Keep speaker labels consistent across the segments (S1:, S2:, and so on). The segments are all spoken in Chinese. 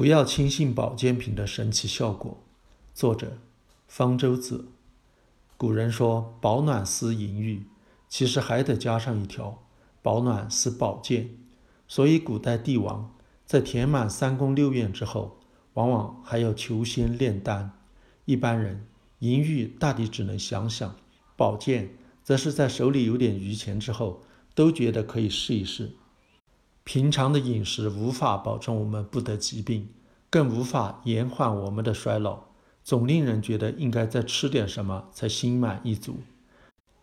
S1: 不要轻信保健品的神奇效果。作者：方舟子。古人说“保暖思淫欲”，其实还得加上一条“保暖思保健”。所以，古代帝王在填满三宫六院之后，往往还要求仙炼丹。一般人淫欲大抵只能想想，保健则是在手里有点余钱之后，都觉得可以试一试。平常的饮食无法保证我们不得疾病，更无法延缓我们的衰老。总令人觉得应该再吃点什么才心满意足。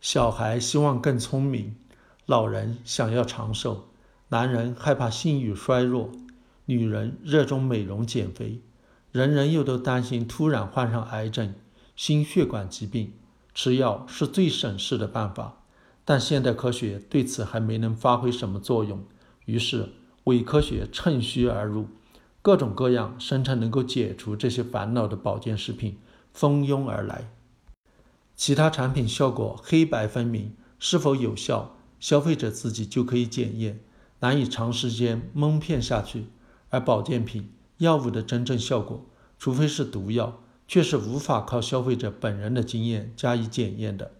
S1: 小孩希望更聪明，老人想要长寿，男人害怕性欲衰弱，女人热衷美容减肥，人人又都担心突然患上癌症、心血管疾病。吃药是最省事的办法，但现代科学对此还没能发挥什么作用。于是伪科学趁虚而入。各种各样声称能够解除这些烦恼的保健食品蜂拥而来，其他产品效果黑白分明，是否有效，消费者自己就可以检验，难以长时间蒙骗下去。而保健品药物的真正效果，除非是毒药，却是无法靠消费者本人的经验加以检验的。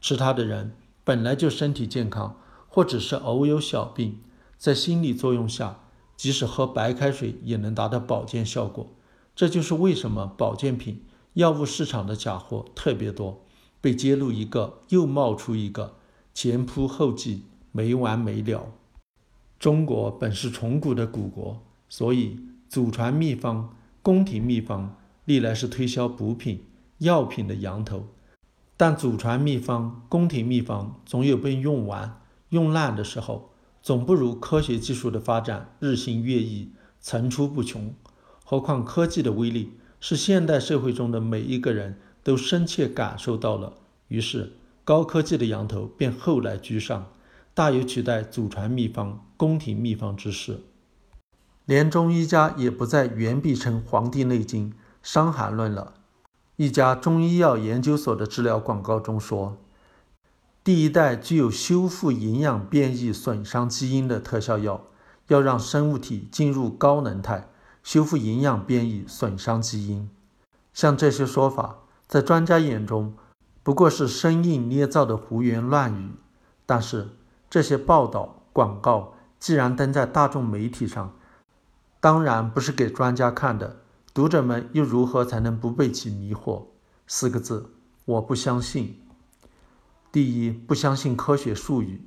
S1: 吃它的人本来就身体健康，或者是偶有小病，在心理作用下。即使喝白开水也能达到保健效果，这就是为什么保健品药物市场的假货特别多，被揭露一个又冒出一个，前仆后继，没完没了。中国本是崇古的古国，所以祖传秘方、宫廷秘方历来是推销补品、药品的羊头。但祖传秘方、宫廷秘方总有被用完、用烂的时候。总不如科学技术的发展日新月异、层出不穷。何况科技的威力是现代社会中的每一个人都深切感受到了。于是，高科技的羊头便后来居上，大有取代祖传秘方、宫廷秘方之势。连中医家也不再原必称《黄帝内经》《伤寒论》了。一家中医药研究所的治疗广告中说。第一代具有修复营养变异损伤基因的特效药，要让生物体进入高能态，修复营养变异损伤基因。像这些说法，在专家眼中不过是生硬捏造的胡言乱语。但是这些报道广告既然登在大众媒体上，当然不是给专家看的，读者们又如何才能不被其迷惑？四个字：我不相信。第一，不相信科学术语。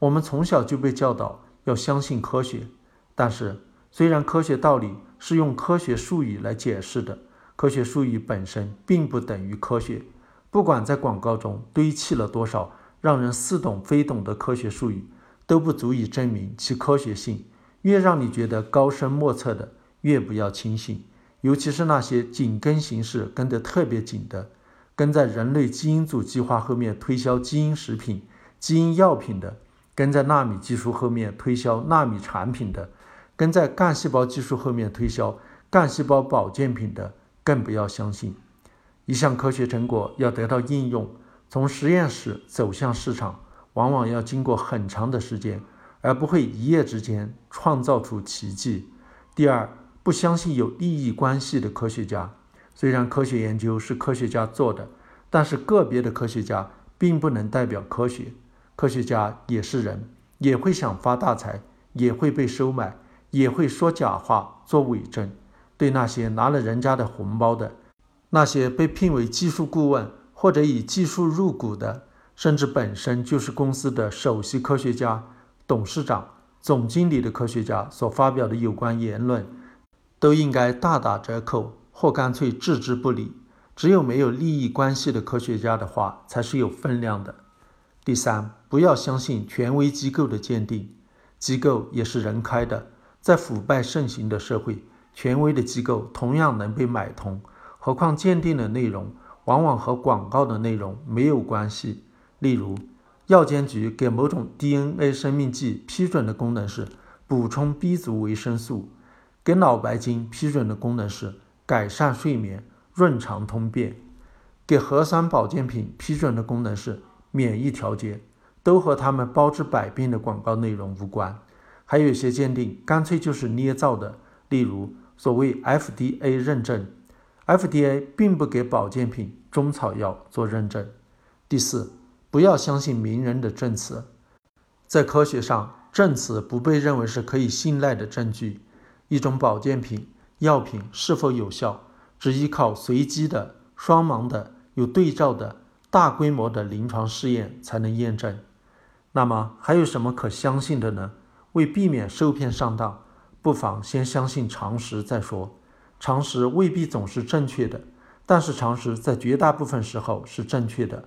S1: 我们从小就被教导要相信科学，但是虽然科学道理是用科学术语来解释的，科学术语本身并不等于科学。不管在广告中堆砌了多少让人似懂非懂的科学术语，都不足以证明其科学性。越让你觉得高深莫测的，越不要轻信。尤其是那些紧跟形势跟得特别紧的。跟在人类基因组计划后面推销基因食品、基因药品的，跟在纳米技术后面推销纳米产品的，跟在干细胞技术后面推销干细胞保健品的，更不要相信。一项科学成果要得到应用，从实验室走向市场，往往要经过很长的时间，而不会一夜之间创造出奇迹。第二，不相信有利益关系的科学家。虽然科学研究是科学家做的，但是个别的科学家并不能代表科学。科学家也是人，也会想发大财，也会被收买，也会说假话、做伪证。对那些拿了人家的红包的，那些被聘为技术顾问或者以技术入股的，甚至本身就是公司的首席科学家、董事长、总经理的科学家所发表的有关言论，都应该大打折扣。或干脆置之不理。只有没有利益关系的科学家的话才是有分量的。第三，不要相信权威机构的鉴定，机构也是人开的。在腐败盛行的社会，权威的机构同样能被买通。何况鉴定的内容往往和广告的内容没有关系。例如，药监局给某种 DNA 生命剂批准的功能是补充 B 族维生素，给脑白金批准的功能是。改善睡眠、润肠通便，给核酸保健品批准的功能是免疫调节，都和他们包治百病的广告内容无关。还有些鉴定干脆就是捏造的，例如所谓 FDA 认证，FDA 并不给保健品、中草药做认证。第四，不要相信名人的证词，在科学上，证词不被认为是可以信赖的证据。一种保健品、药品是否有效，只依靠随机的、双盲的、有对照的大规模的临床试验才能验证。那么还有什么可相信的呢？为避免受骗上当，不妨先相信常识再说。常识未必总是正确的，但是常识在绝大部分时候是正确的。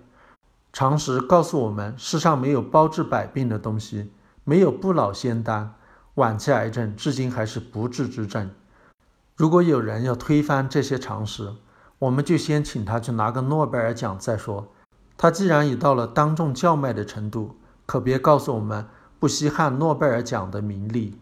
S1: 常识告诉我们，世上没有包治百病的东西，没有不老仙丹，晚期癌症至今还是不治之症。如果有人要推翻这些常识，我们就先请他去拿个诺贝尔奖再说。他既然已到了当众叫卖的程度，可别告诉我们不稀罕诺贝尔奖的名利。